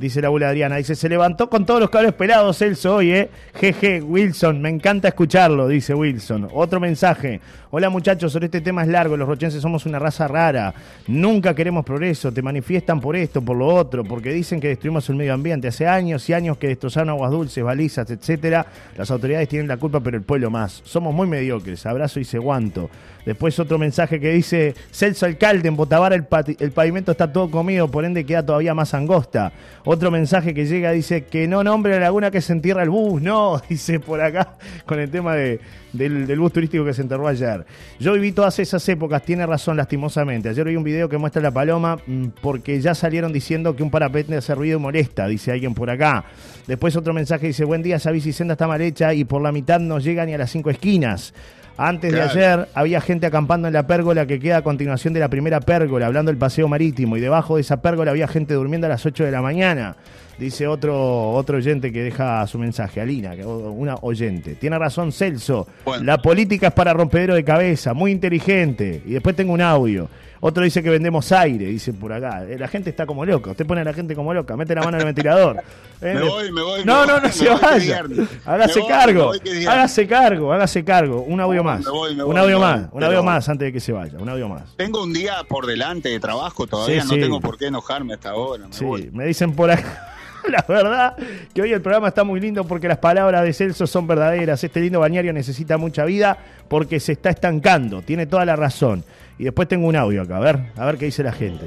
dice la abuela Adriana. Dice, se levantó con todos los cables pelados Celso hoy, ¿eh? Jeje, Wilson, me encanta escucharlo, dice Wilson. Otro mensaje. Hola muchachos, sobre este tema es largo, los rochenses somos una raza rara. Nunca queremos progreso, te manifiestan por esto, por lo otro, porque dicen que destruimos el medio ambiente. Hace años y años que destrozaron aguas dulces, balizas, etcétera. Las autoridades tienen la culpa, pero el pueblo más. Somos muy mediocres. Abrazo y seguanto. Después otro mensaje que dice, Celso Alcalde, en Botavara el, el, pavimento está todo comido, por ende queda todavía más angosta. Otro mensaje que llega dice, que no nombre la laguna que se entierra el bus, no, dice por acá, con el tema de, del, bus turístico que se enterró ayer. Yo viví todas esas épocas, tiene razón lastimosamente. Ayer vi un video que muestra la paloma mm, porque ya salieron diciendo que un parapente hace ruido y molesta, dice alguien por acá. Después otro mensaje dice, buen día, esa senda está mal hecha y por la mitad no llega ni a las cinco esquinas. Antes de ayer había gente acampando en la pérgola que queda a continuación de la primera pérgola, hablando del paseo marítimo, y debajo de esa pérgola había gente durmiendo a las 8 de la mañana. Dice otro, otro oyente que deja su mensaje, Alina, una oyente. Tiene razón Celso, la política es para rompedero de cabeza, muy inteligente. Y después tengo un audio. Otro dice que vendemos aire, dice por acá. Eh, la gente está como loca. Usted pone a la gente como loca. Mete la mano en el ventilador. Eh, me voy, me voy. No, no, no se vaya. Hágase cargo. Hágase cargo, hágase cargo. Un audio más. un audio más. Un audio más antes de que se vaya. Un audio más. Tengo un día por delante de trabajo todavía. no tengo por qué enojarme hasta ahora. sí, me dicen por acá. la verdad que hoy el programa está muy lindo porque las palabras de Celso son verdaderas. Este lindo bañario necesita mucha vida porque se está estancando. Tiene toda la razón. Y después tengo un audio acá, a ver, a ver qué dice la gente.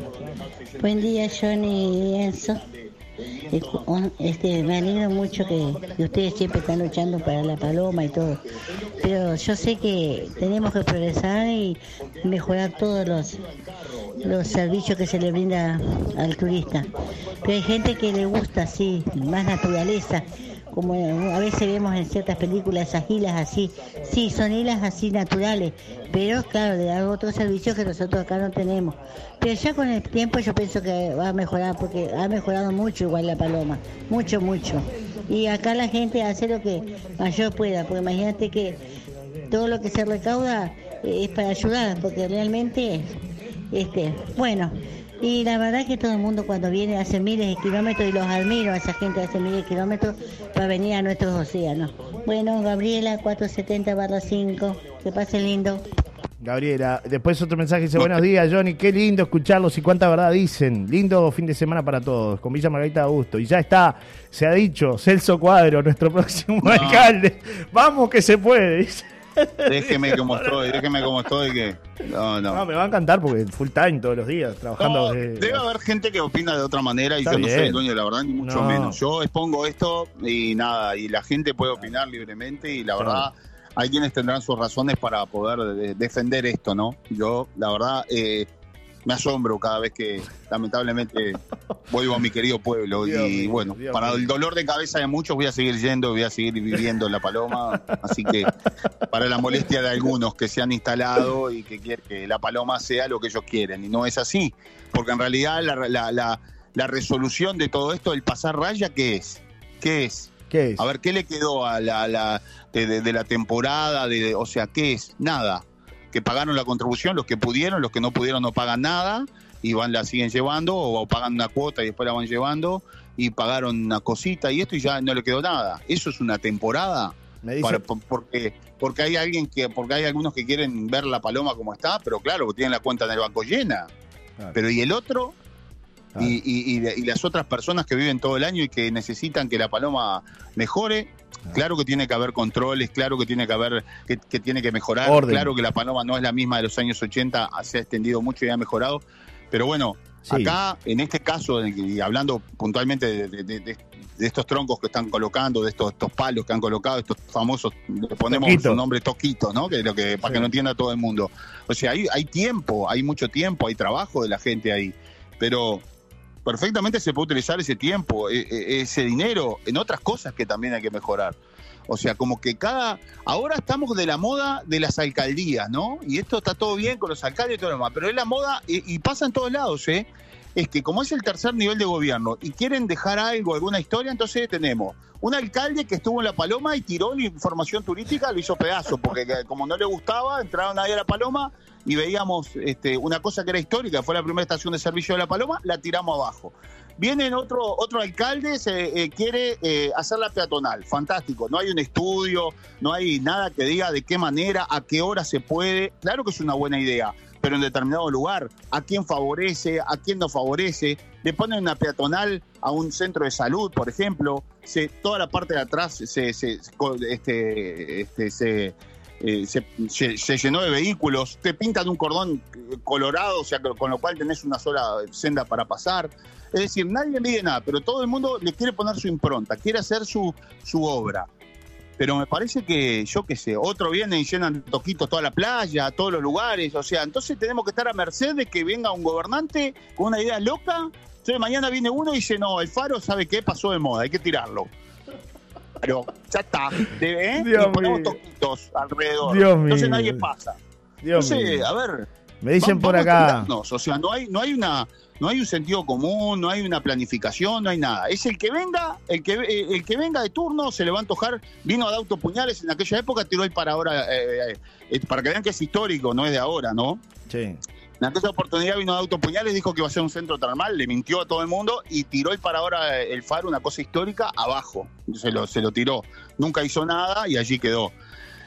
Buen día, Johnny y Enzo. Este, me alegro mucho que, ustedes siempre están luchando para la paloma y todo. Pero yo sé que tenemos que progresar y mejorar todos los, los servicios que se le brinda al turista. Pero hay gente que le gusta así, más naturaleza como a veces vemos en ciertas películas esas islas así, sí, son islas así naturales, pero claro, dan otros servicios que nosotros acá no tenemos. Pero ya con el tiempo yo pienso que va a mejorar, porque ha mejorado mucho igual la paloma, mucho, mucho. Y acá la gente hace lo que mayor pueda, porque imagínate que todo lo que se recauda es para ayudar, porque realmente, este, bueno, y la verdad que todo el mundo cuando viene hace miles de kilómetros y los admiro a esa gente hace miles de kilómetros para venir a nuestros océanos. Bueno, Gabriela 470 barra 5, que pase lindo. Gabriela, después otro mensaje dice, buenos días Johnny, qué lindo escucharlos y cuánta verdad dicen. Lindo fin de semana para todos, con Villa Margarita Augusto. Y ya está, se ha dicho, Celso Cuadro, nuestro próximo alcalde. Vamos que se puede, dice. Déjeme como estoy, déjeme como estoy que. No, no. No, me va a encantar porque full time todos los días, trabajando. debe haber gente que opina de otra manera y yo no soy el dueño de la verdad, ni mucho menos. Yo expongo esto y nada, y la gente puede opinar libremente y la verdad. Hay quienes tendrán sus razones para poder defender esto, ¿no? Yo, la verdad, eh, me asombro cada vez que lamentablemente vuelvo a mi querido pueblo y bueno, para el dolor de cabeza de muchos voy a seguir yendo, voy a seguir viviendo en La Paloma, así que para la molestia de algunos que se han instalado y que quieren que La Paloma sea lo que ellos quieren y no es así, porque en realidad la, resolución de todo esto, el pasar raya, ¿qué es? ¿Qué es? ¿Qué es? A ver, ¿qué le quedó a la, de, la temporada? De, o sea, ¿qué es? Nada que pagaron la contribución, los que pudieron, los que no pudieron no pagan nada y van la siguen llevando o pagan una cuota y después la van llevando y pagaron una cosita y esto y ya no le quedó nada. Eso es una temporada. porque porque hay alguien que porque hay algunos que quieren ver la paloma como está, pero claro, tienen la cuenta en el banco llena. Pero y el otro y, y, las otras personas que viven todo el año y que necesitan que la paloma mejore, Claro. Que tiene que haber controles, claro que tiene que haber, que, tiene que mejorar, claro que la paloma no es la misma de los años 80, se ha extendido mucho y ha mejorado, pero bueno, acá, en este caso, y hablando puntualmente de, estos troncos que están colocando, de estos, estos palos que han colocado, estos famosos, le ponemos su nombre Toquito, ¿no? Que, lo que, para que no entienda todo el mundo. O sea, hay, hay tiempo, hay mucho tiempo, hay trabajo de la gente ahí, pero perfectamente se puede utilizar ese tiempo, e, e, ese dinero en otras cosas que también hay que mejorar. O sea, como que cada. Ahora estamos de la moda de las alcaldías, ¿no? Y esto está todo bien con los alcaldes y todo lo demás, pero es la moda y, pasa en todos lados, ¿eh? Es que como es el tercer nivel de gobierno y quieren dejar algo, alguna historia, entonces tenemos un alcalde que estuvo en La Paloma y tiró la información turística, lo hizo pedazo, porque como no le gustaba, entraron ahí a La Paloma y veíamos este, una cosa que era histórica, fue la primera estación de servicio de La Paloma, la tiramos abajo. Viene otro, otro alcalde, se eh, quiere eh, hacer la peatonal. Fantástico. No hay un estudio, no hay nada que diga de qué manera, a qué hora se puede. Claro que es una buena idea, pero en determinado lugar. ¿A quién favorece? ¿A quién no favorece? Le ponen una peatonal a un centro de salud, por ejemplo. Se, toda la parte de atrás se, se, este, este, se eh, se, llenó de vehículos, te pintan un cordón colorado, o sea, con lo cual tenés una sola senda para pasar. Es decir, nadie le nada, pero todo el mundo le quiere poner su impronta, quiere hacer su, su obra. Pero me parece que, yo qué sé, otro viene y llenan toquitos toda la playa, todos los lugares, o sea, entonces tenemos que estar a merced de que venga un gobernante con una idea loca. Entonces mañana viene uno y dice, no, el faro, ¿sabe qué? Pasó de moda, hay que tirarlo pero ya está. ¿eh? y ponemos toquitos alrededor. Entonces nadie pasa. Dios Entonces, a ver. Me dicen por acá. O sea, no hay, no hay una. No hay un sentido común, no hay una planificación, no hay nada. Es el que venga, el que el que venga de turno se le va a antojar. Vino de autopuñales en aquella época, tiró el para ahora, eh, eh, para que vean que es histórico, no es de ahora, ¿no? Sí. En aquella oportunidad vino de Autopuñales, dijo que iba a ser un centro termal, le mintió a todo el mundo y tiró el para ahora el faro, una cosa histórica, abajo. Se lo, se lo tiró. Nunca hizo nada y allí quedó.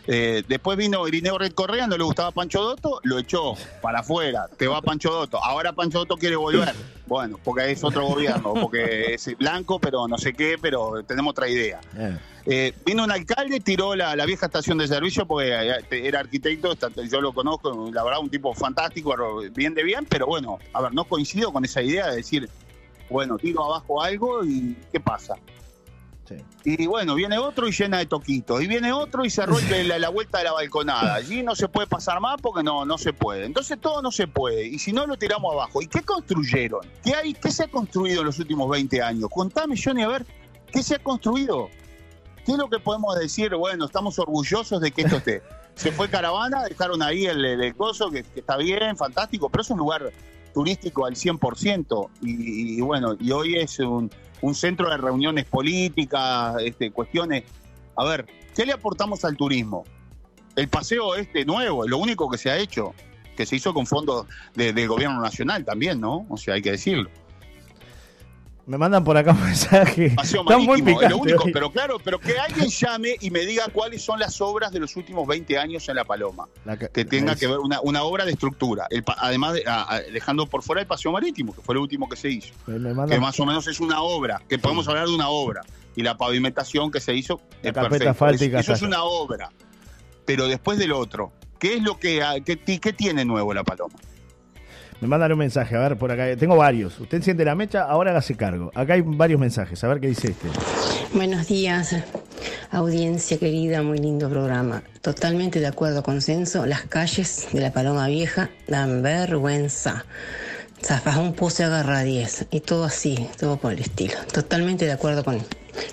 Eh, después vino Irineo Red Correa, no le gustaba Pancho Dotto, lo echó para afuera, te va Pancho Dotto. Ahora Pancho Dotto quiere volver. Bueno, porque es otro gobierno, porque es blanco, pero no sé qué, pero tenemos otra idea. Eh, vino un alcalde, tiró la, vieja estación de servicio porque eh, era arquitecto, yo lo conozco, la verdad, un tipo fantástico, bien de bien, pero bueno, a ver, no coincido con esa idea de decir, bueno, tiro abajo algo y ¿qué pasa? Y bueno, viene otro y llena de toquitos. Y viene otro y se rompe la, vuelta de la balconada. Allí no se puede pasar más porque no, no se puede. Entonces todo no se puede. Y si no, lo tiramos abajo. ¿Y qué construyeron? ¿Qué, hay, qué se ha construido en los últimos 20 años? Contame, Johnny, a ver, ¿qué se ha construido? ¿Qué es lo que podemos decir? Bueno, estamos orgullosos de que esto esté. Se fue caravana, dejaron ahí el, el coso, que, está bien, fantástico, pero es un lugar turístico al 100%. Y, y bueno, y hoy es un, un centro de reuniones políticas, este, cuestiones. A ver, ¿qué le aportamos al turismo? El paseo este nuevo, lo único que se ha hecho, que se hizo con fondos del gobierno nacional también, ¿no? O sea, hay que decirlo. Me mandan por acá un mensaje. Paseo marítimo, lo único, pero claro, pero que alguien llame y me diga cuáles son las obras de los últimos 20 años en La Paloma. que, tenga que ver una, una, obra de estructura. además, dejando por fuera el paseo marítimo, que fue lo último que se hizo. Que más o menos es una obra, que podemos hablar de una obra. Y la pavimentación que se hizo es perfecta. eso es una obra. Pero después del otro, ¿qué es lo que, qué, qué tiene nuevo La Paloma? Me mandan un mensaje, a ver, por acá. Tengo varios. Usted enciende la mecha, ahora hágase cargo. Acá hay varios mensajes, a ver qué dice este. Buenos días, audiencia querida, muy lindo programa. Totalmente de acuerdo, consenso. Las calles de la Paloma Vieja dan vergüenza. Zafas un puse agarra 10 y todo así, todo por el estilo. Totalmente de acuerdo con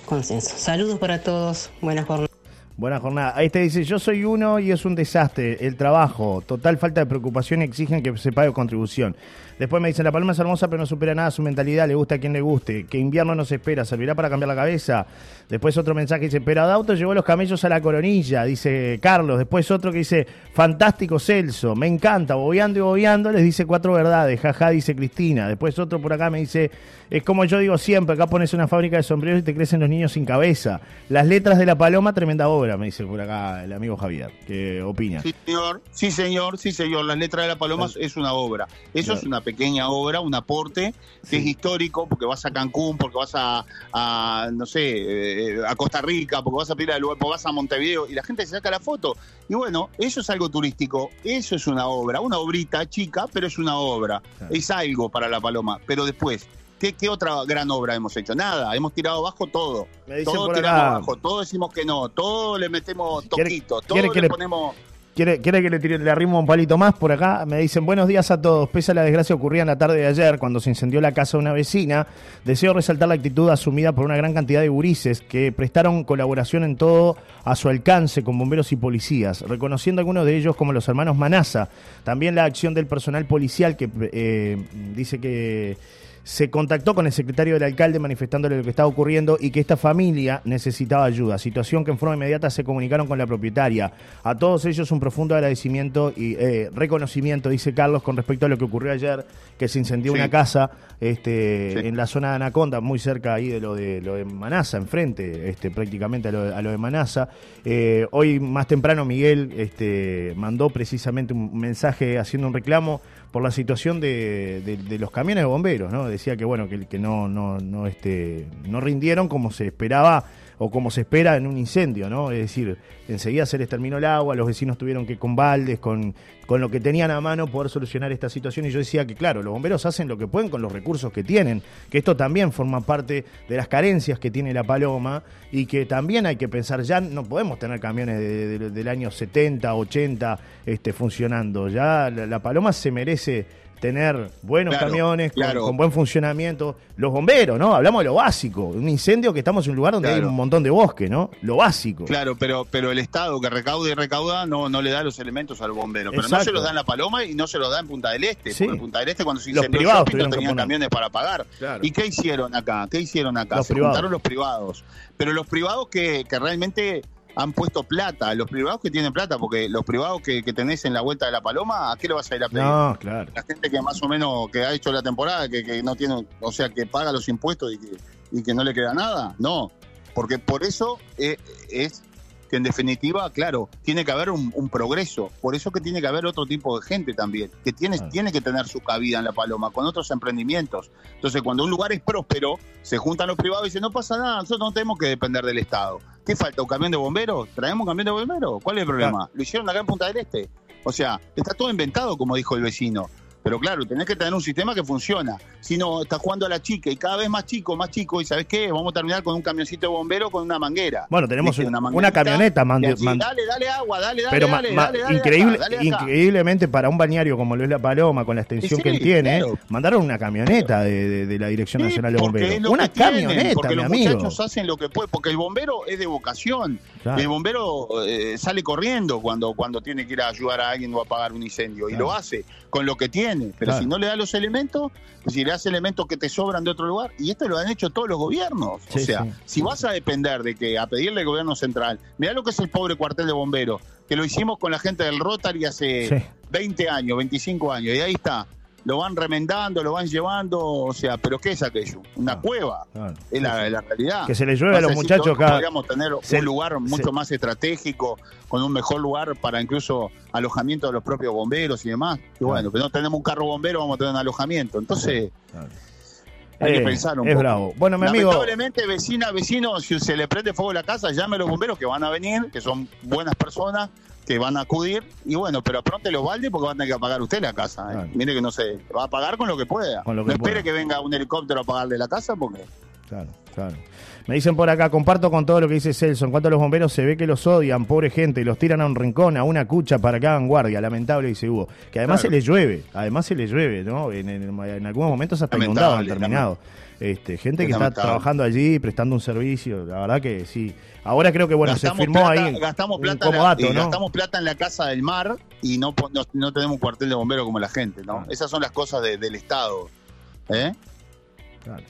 consenso. Saludos para todos, buenas jornadas. Buena jornada. Ahí te dice, yo soy uno y es un desastre. El trabajo, total falta de preocupación exigen que se pague contribución. Después me dicen, la paloma es hermosa pero no supera nada su mentalidad, le gusta a quien le guste. Que invierno no se espera, servirá para cambiar la cabeza. Después otro mensaje dice, pero de auto llevó los camellos a la coronilla, dice Carlos. Después otro que dice, fantástico Celso, me encanta, bobeando y bobeando, les dice cuatro verdades, jaja, dice Cristina. Después otro por acá me dice, es como yo digo siempre, acá pones una fábrica de sombreros y te crecen los niños sin cabeza. Las letras de la paloma, tremenda obra, me dice por acá el amigo Javier, que opina. Sí, señor, sí, señor, sí, señor, las letras de la paloma es una obra. Eso es una pequeña obra, un aporte que es histórico, porque vas a Cancún, porque vas a, no sé, eh, a Costa Rica, porque vas a Pira del porque vas a Montevideo, y la gente se saca la foto. Y bueno, eso es algo turístico, eso es una obra, una obrita chica, pero es una obra, es algo para la paloma. Pero después, ¿Qué, ¿Qué, otra gran obra hemos hecho? Nada, hemos tirado abajo todo. Todo tiramos abajo, todo decimos que no, todo le metemos toquitos, todo le ponemos... ¿Quiere, quiere que le, tire, arrimo un palito más por acá? Me dicen, buenos días a todos. Pese a la desgracia ocurrida en la tarde de ayer, cuando se incendió la casa de una vecina, deseo resaltar la actitud asumida por una gran cantidad de gurises que prestaron colaboración en todo a su alcance con bomberos y policías, reconociendo algunos de ellos como los hermanos Manasa. También la acción del personal policial que eh, dice que se contactó con el secretario del alcalde manifestándole lo que estaba ocurriendo y que esta familia necesitaba ayuda, situación que en forma inmediata se comunicaron con la propietaria. A todos ellos un profundo agradecimiento y eh, reconocimiento, dice Carlos, con respecto a lo que ocurrió ayer, que se incendió una casa este, en la zona de Anaconda, muy cerca ahí de lo de, lo de Manasa, enfrente este, prácticamente a lo, de Manasa. Eh, hoy más temprano Miguel este, mandó precisamente un mensaje haciendo un reclamo por la situación de, los camiones de bomberos, ¿no? Decía que bueno, que, no, no, no, este, no rindieron como se esperaba o como se espera en un incendio, ¿no? Es decir, enseguida se les terminó el agua, los vecinos tuvieron que con baldes, con, con lo que tenían a mano poder solucionar esta situación y yo decía que claro, los bomberos hacen lo que pueden con los recursos que tienen, que esto también forma parte de las carencias que tiene la Paloma y que también hay que pensar, ya no podemos tener camiones del año 70, 80 este, funcionando, ya la Paloma se merece tener buenos camiones con, buen funcionamiento. Los bomberos, ¿no? Hablamos de lo básico. Un incendio que estamos en un lugar donde hay un montón de bosque, ¿no? Lo básico. Claro, pero, pero el Estado que recauda y recauda no, no le da los elementos al bombero. Pero no se los da en La Paloma y no se los da en Punta del Este. Porque en Punta del Este cuando se incendió no tenían camiones para pagar. ¿Y qué hicieron acá? ¿Qué hicieron acá? se juntaron los privados. Pero los privados que, que realmente han puesto plata, los privados que tienen plata, porque los privados que, que, tenés en la vuelta de la paloma, ¿a qué le vas a ir a pedir? No, claro. La gente que más o menos que ha hecho la temporada, que, que no tiene, o sea, que paga los impuestos y que, y que no le queda nada, no. Porque por eso eh, es que en definitiva, claro, tiene que haber un, progreso. Por eso que tiene que haber otro tipo de gente también, que tiene, tiene que tener su cabida en La Paloma, con otros emprendimientos. Entonces, cuando un lugar es próspero, se juntan los privados y dicen, no pasa nada, nosotros no tenemos que depender del Estado. ¿Qué falta? ¿Un camión de bomberos? ¿Traemos un camión de bomberos? ¿Cuál es el problema? Lo hicieron acá en Punta del Este. O sea, está todo inventado, como dijo el vecino. Pero claro, tenés que tener un sistema que funciona. Si no, estás jugando a la chica y cada vez más chico, más chico, y ¿sabes qué? Vamos a terminar con un camioncito de bombero con una manguera. Bueno, tenemos una, camioneta. dale, dale agua, dale, dale, pero dale, increíble, increíblemente para un bañario como lo es La Paloma, con la extensión que tiene, mandaron una camioneta de, la Dirección Nacional de Bomberos. Una camioneta, porque los muchachos hacen lo que pueden, porque el bombero es de vocación. El bombero eh, sale corriendo cuando, cuando tiene que ir a ayudar a alguien o a apagar un incendio, y lo hace con lo que tiene. Pero si no le da los elementos, si le das elementos que te sobran de otro lugar, y esto lo han hecho todos los gobiernos. o sea, si vas a depender de que a pedirle al gobierno central, mirá lo que es el pobre cuartel de bomberos, que lo hicimos con la gente del Rotary hace 20 años, 25 años, y ahí está lo van remendando, lo van llevando, o sea, pero ¿qué es aquello? Una cueva, es la, realidad. Que se le llueve a los muchachos acá. Podríamos tener un lugar mucho más estratégico, con un mejor lugar para incluso alojamiento de los propios bomberos y demás. Y bueno, pero no tenemos un carro bombero, vamos a tener un alojamiento. Entonces... Hay que eh, pensar un es bravo. Bueno, mi amigo. Lamentablemente, vecina, vecino, si se le prende fuego la casa, llame a los bomberos que van a venir, que son buenas personas, que van a acudir y bueno, pero pronto los balde porque van a tener que pagar usted la casa. ¿eh? Mire que no sé, va a pagar con lo que pueda. no espere que venga un helicóptero a pagarle la casa porque... Claro, claro. Me dicen por acá, comparto con todo lo que dice Celso. En cuanto a los bomberos, se ve que los odian, pobre gente, los tiran a un rincón, a una cucha para que hagan guardia. Lamentable, dice Hugo. Que además se les llueve, además se les llueve, ¿no? En, en, algunos momentos hasta inundado han terminado. Este, gente que está trabajando allí, prestando un servicio, la verdad que sí. Ahora creo que bueno, se firmó ahí. Gastamos plata, en la, gastamos plata en la casa del mar y no, no, tenemos un cuartel de bomberos como la gente, ¿no? Esas son las cosas del Estado. ¿Eh? Claro.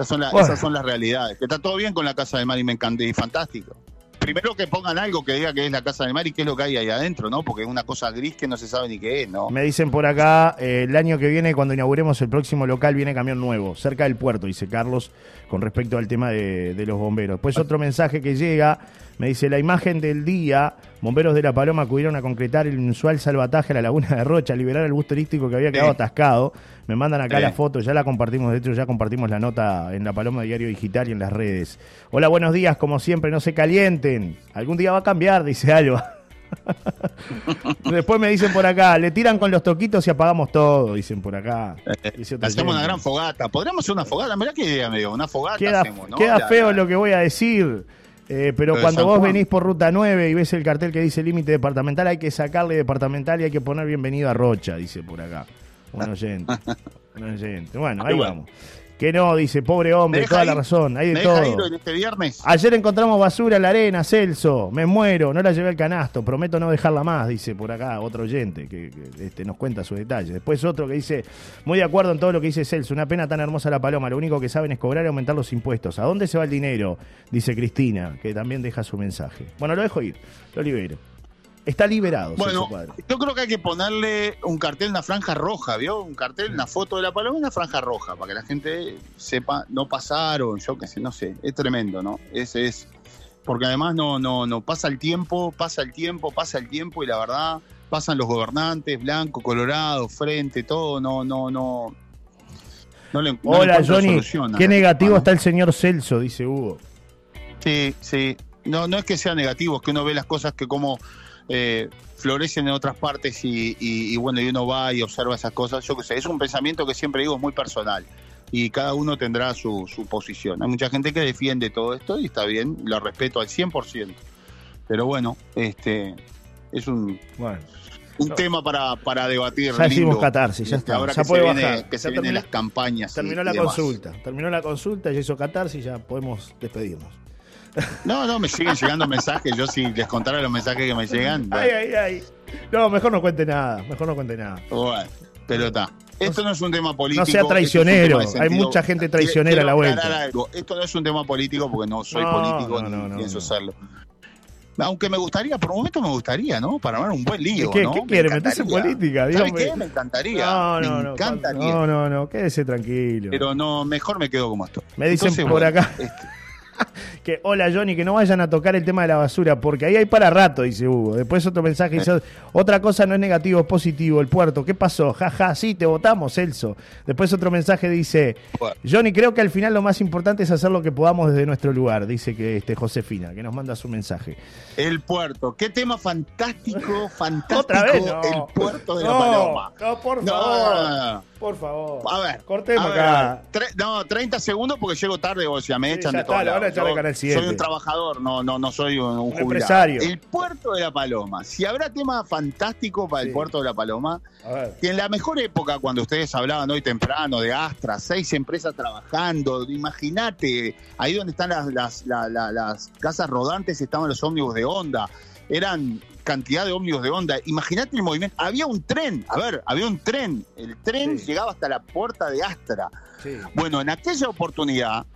Esas son, esas son las realidades. Que está todo bien con la casa del mar y me encanta y fantástico primero que pongan algo que diga que es la Casa del Mar y qué es lo que hay ahí adentro, ¿no? Porque es una cosa gris que no se sabe ni qué es, ¿no? Me dicen por acá, eh, el año que viene, cuando inauguremos el próximo local, viene camión nuevo, cerca del puerto, dice Carlos, con respecto al tema de, de los bomberos. Después otro mensaje que llega me dice, la imagen del día, bomberos de La Paloma acudieron a concretar el inusual salvataje a la laguna de Rocha, liberar el bus turístico que había quedado atascado. Me mandan acá la foto, ya la compartimos, de hecho ya compartimos la nota en La Paloma Diario Digital y en las redes. Hola, buenos días, como siempre, no se calienten. Algún día va a cambiar, dice Alba. Después me dicen por acá, le tiran con los toquitos y apagamos todo, dicen por acá. Eh, hacemos una gran fogata. Podríamos hacer una fogata, mirá qué idea me dio, una fogata queda, hacemos, ¿no? Queda feo lo que voy a decir. Eh, pero cuando vos venís por ruta 9 y ves el cartel que dice límite departamental, hay que sacarle departamental y hay que poner bienvenido a Rocha, dice por acá. Un oyente. un oyente. Bueno, ahí vamos. Que no, dice, pobre hombre, ¿Me deja toda la razón, hay de ¿Me deja ir todo. en este viernes? Ayer encontramos basura en la arena, Celso. Me muero, no la llevé al canasto. Prometo no dejarla más, dice por acá otro oyente que, que, este, nos cuenta su detalle. Después otro que dice, muy de acuerdo en todo lo que dice Celso. Una pena tan hermosa la paloma. Lo único que saben es cobrar y aumentar los impuestos. ¿A dónde se va el dinero? Dice Cristina, que también deja su mensaje. Bueno, lo dejo ir, lo libero. Está liberado, Bueno, yo creo que hay que ponerle un cartel, una franja roja, ¿vio? Un cartel, una foto de la paloma y una franja roja, para que la gente sepa, no pasaron, yo qué sé, no sé, es tremendo, ¿no? Ese es, porque además no, no, no, pasa el tiempo, pasa el tiempo, pasa el tiempo y la verdad, pasan los gobernantes, blanco, colorado, frente, todo, no, no, no. no le, no le Hola encuentro Johnny, qué negativo ¿no? está el señor Celso, dice Hugo. Sí, sí. No, no es que sea negativo, es que uno ve las cosas que como eh, florecen en otras partes y, y- y bueno, y uno va y observa esas cosas. Yo qué sé, es un pensamiento que siempre digo es muy personal y cada uno tendrá su, su posición. Hay mucha gente que defiende todo esto y está bien, lo respeto al 100%. Pero bueno, este es un, Bueno, un No. tema para, para debatir. Ya hicimos catarsis, ya Este, está, Ahora ya que puede se, viene- bajar. que Ya se vienen terminó- las campañas. terminó y la consulta. Terminó la consulta, ya hizo catarsis, ya podemos despedirnos. No, no, me siguen llegando mensajes. Yo si les contara los mensajes que me llegan. Ay, ay, ay. No, mejor no cuente nada, mejor no cuente nada. Bueno, pero está. Esto no es un tema político. No sea traicionero, hay mucha gente traicionera a la vuelta. algo. Esto no es un tema político porque no soy No, político no, ni no, no, pienso serlo. Aunque me gustaría, por un momento me gustaría, ¿no? Para armar un buen lío, ¿Qué, ¿no? qué Me quiere? ¿Meterse en política? ¿Sabes qué? Me encantaría. No, no, me no. encantaría. No, no, no, quédese tranquilo. Pero no, mejor me quedo como estoy. Me dicen Entonces, por bueno, acá. este, Que, hola Johnny, que no vayan a tocar el tema de la basura, porque ahí hay para rato, dice Hugo. Después otro mensaje dice, otra cosa no es negativo, es positivo, el puerto. ¿Qué pasó? Jaja, sí, te votamos, Celso. Después otro mensaje dice. Johnny, creo que al final lo más importante es hacer lo que podamos desde nuestro lugar, dice que este Josefina, que nos manda su mensaje. el puerto. Qué tema fantástico, fantástico. Otra vez, no. El puerto de no, la Paloma. No, por favor. no. Por favor. A ver. Cortemos a ver, acá. Tre- no, 30 segundos porque llego tarde, o sea, me Sí, echan de todo. lo van a echar de Canal 7. Soy un trabajador, no, no, no soy un, un empresario. El puerto de la Paloma. Si habrá tema fantástico para Sí. el puerto de la Paloma, A ver. que en la mejor época, cuando ustedes hablaban hoy temprano de Astra, seis empresas trabajando, imagínate, ahí donde están las, las, la- la- las casas rodantes estaban los ómnibus de Honda, eran cantidad de ómnibus de Honda, imagínate el movimiento, había un tren, a ver, había un tren, el tren Sí. llegaba hasta la puerta de Astra. Sí. Bueno, en aquella oportunidad,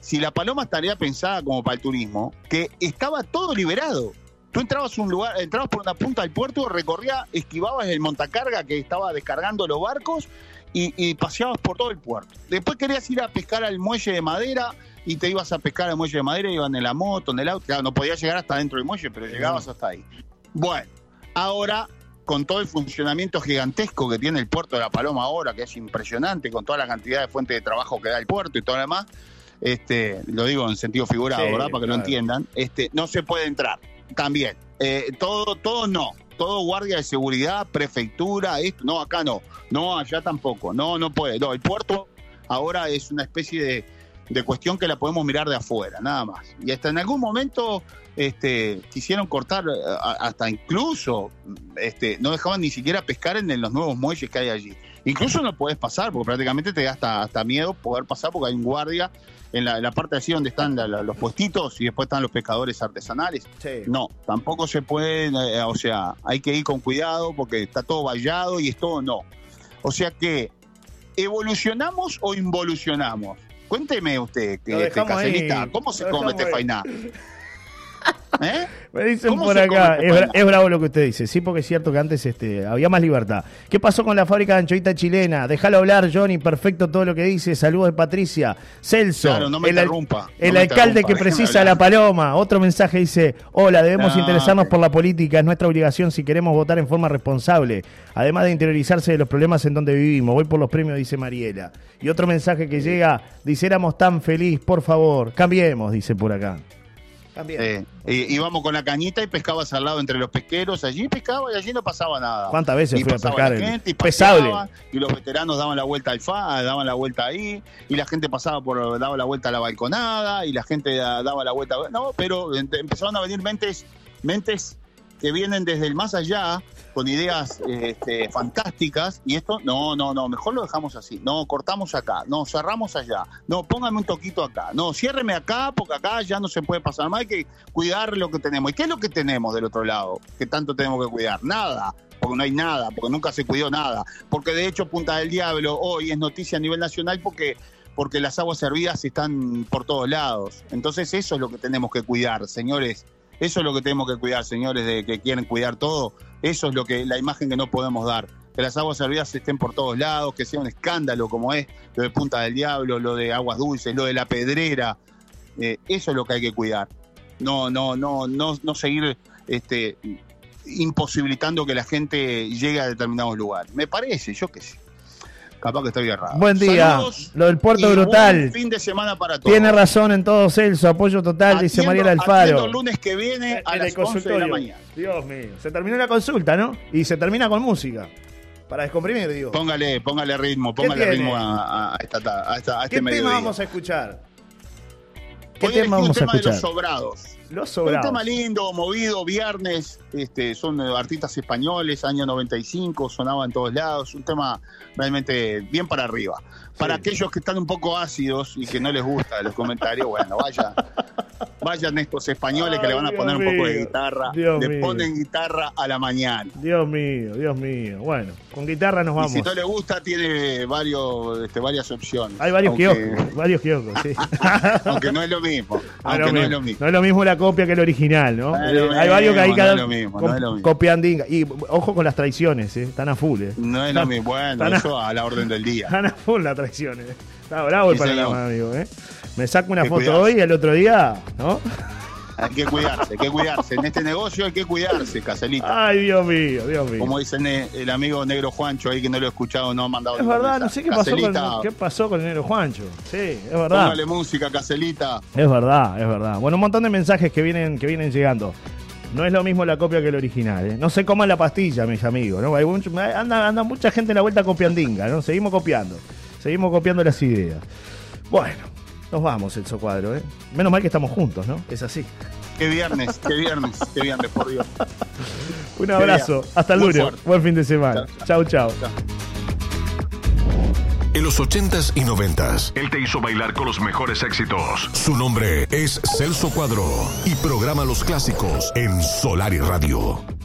si la Paloma estaría pensada como para el turismo, que estaba todo liberado. Tú entrabas un lugar, entrabas por una punta del puerto, recorría, esquivabas el montacarga que estaba descargando los barcos y, y paseabas por todo el puerto. Después querías ir a pescar al muelle de madera y te ibas a pescar al muelle de madera, iban en la moto, en el auto. Claro, no podías llegar hasta dentro del muelle, pero llegabas hasta ahí. Bueno, ahora con todo el funcionamiento gigantesco que tiene el puerto de La Paloma ahora, que es impresionante, con toda la cantidad de fuentes de trabajo que da el puerto y todo lo demás, este, lo digo en sentido figurado, Sí, ¿verdad? Para que lo entiendan, este, no se puede entrar. También. Eh, todo, todo no. Todo guardia de seguridad, prefectura, esto, no, acá no. No, allá tampoco. No, no puede. No, el puerto ahora es una especie de, de cuestión que la podemos mirar de afuera, nada más. Y hasta en algún momento este, quisieron cortar, eh, hasta incluso, este, no dejaban ni siquiera pescar en, los nuevos muelles que hay allí. Incluso no puedes pasar, porque prácticamente te da hasta, hasta miedo poder pasar, porque hay un guardia en la, en la parte así donde están la- la- los puestitos y después están los pescadores artesanales. Sí. No, tampoco se puede, eh, o sea, hay que ir con cuidado porque está todo vallado y es todo no. O sea que, ¿evolucionamos o involucionamos? Cuénteme usted, que, este, Caselita, ¿cómo se come este fainá? ¿Eh? Me dicen ¿Cómo por acá, es, bra- es bravo lo que usted dice, sí, porque es cierto que antes este, había más libertad. ¿Qué pasó con la fábrica de anchoita chilena? Déjalo hablar, Johnny, perfecto todo lo que dice. Saludos de Patricia. Celso, Claro, no me el, al- interrumpa, no el me alcalde que precisa hablar. la paloma. Otro mensaje dice, hola, debemos No, interesarnos por la política, es nuestra obligación si queremos votar en forma responsable, además de interiorizarse de los problemas en donde vivimos. Voy por los premios, dice Mariela. Y otro mensaje que llega, dice, éramos tan feliz, por favor, cambiemos, dice por acá. Cambiemos. Eh, y- íbamos con la cañita y pescabas al lado entre los pesqueros, allí pescaba y allí no pasaba nada. ¿Cuántas veces y fui a pasaba pescar la el gente y y los veteranos daban la vuelta al FA, daban la vuelta ahí, y la gente pasaba por, daba la vuelta a la balconada, y la gente da- daba la vuelta, no, pero ent- empezaron a venir mentes, mentes que vienen desde el más allá con ideas este, fantásticas y esto, no, no, no, mejor lo dejamos así, no, cortamos acá, no, cerramos allá, no, póngame un toquito acá, no, ciérreme acá porque acá ya no se puede pasar más, hay que cuidar lo que tenemos. ¿Y qué es lo que tenemos del otro lado? Que tanto tenemos que cuidar? Nada, porque no hay nada, porque nunca se cuidó nada, porque de hecho Punta del Diablo hoy es noticia a nivel nacional porque porque las aguas servidas están por todos lados. Entonces eso es lo que tenemos que cuidar, señores. Eso es lo que tenemos que cuidar, señores, de que quieren cuidar todo. Eso es lo que la imagen que no podemos dar. Que las aguas servidas estén por todos lados, que sea un escándalo como es lo de Punta del Diablo, lo de Aguas Dulces, lo de la Pedrera. Eh, eso es lo que hay que cuidar. No, no, no, no, no seguir este, imposibilitando que la gente llegue a determinados lugares. Me parece, yo que sé. Capaz que estoy errado. Buen día. Saludos Lo del puerto y brutal. buen fin de semana para todos. Tiene razón en todo Celso, apoyo total, dice Atiendo- Mariela atiendo Alfaro. el lunes que viene a En el las 11 de la consultorio. mañana. Dios mío. Se terminó la consulta, ¿no? Y se termina con música. Para descomprimir, digo. Póngale, póngale ritmo, ¿Qué póngale tiene? ritmo a, a esta, ta- a esta- a este ¿Qué mediodía. tema vamos a escuchar? ¿Qué Hoy elegí tema un vamos a tema de escuchar? Los sobrados. Los Un tema lindo, movido, viernes, este, son artistas españoles, año 95, sonaba en todos lados, un tema realmente bien para arriba. Para Sí. aquellos que están un poco ácidos y que no les gusta los comentarios, bueno, vayan, vayan estos españoles que le van a poner un poco de guitarra, Dios le mío. ponen guitarra a la mañana. Dios mío, Dios mío. Bueno, con guitarra nos Y vamos. si no le gusta, tiene varios, este, varias opciones. Hay varios aunque, kioscos, varios kioscos, sí. aunque no es lo mismo. No Aunque no es mismo. lo mismo. No es lo mismo la copia que el original, ¿no? No lo Eh, Hay varios que hay mismo, cada no mismo, mismo. copiandinga. Y ojo con las traiciones, ¿eh? Están a full, ¿eh? No es lo mismo. Bueno, Están a- eso a la orden del día. Están a full las traiciones. Está bravo el Sí, panorama, amigo, ¿eh? Me saco una foto cuidarse. hoy y el otro día, ¿no? Hay que cuidarse, hay que cuidarse. En este negocio hay que cuidarse, Caselita. Ay, Dios mío, Dios mío. Como dice ne- el amigo negro Juancho ahí que no lo he escuchado, no ha mandado Es verdad, no sé qué pasó, con, qué pasó con el negro Juancho. Sí, es verdad. Póngale música, Caselita. Es verdad, es verdad. Bueno, un montón de mensajes que vienen, que vienen llegando. No es lo mismo la copia que el original. ¿eh? No se coman la pastilla, mis amigos. ¿no? Hay mucho- anda, anda mucha gente en la vuelta copiandinga. ¿no? Seguimos copiando. Seguimos copiando las ideas. Bueno, nos vamos, Elso Cuadro. ¿eh? Menos mal que estamos juntos, ¿no? Es así. Qué viernes, qué viernes, qué viernes, por Dios. Un abrazo. Hasta el lunes. Buen fin de semana. Chau, chau. En los 80s y 90s, él te hizo bailar con los mejores éxitos. Su nombre es Celso Cuadro y programa los clásicos en Solar y Radio.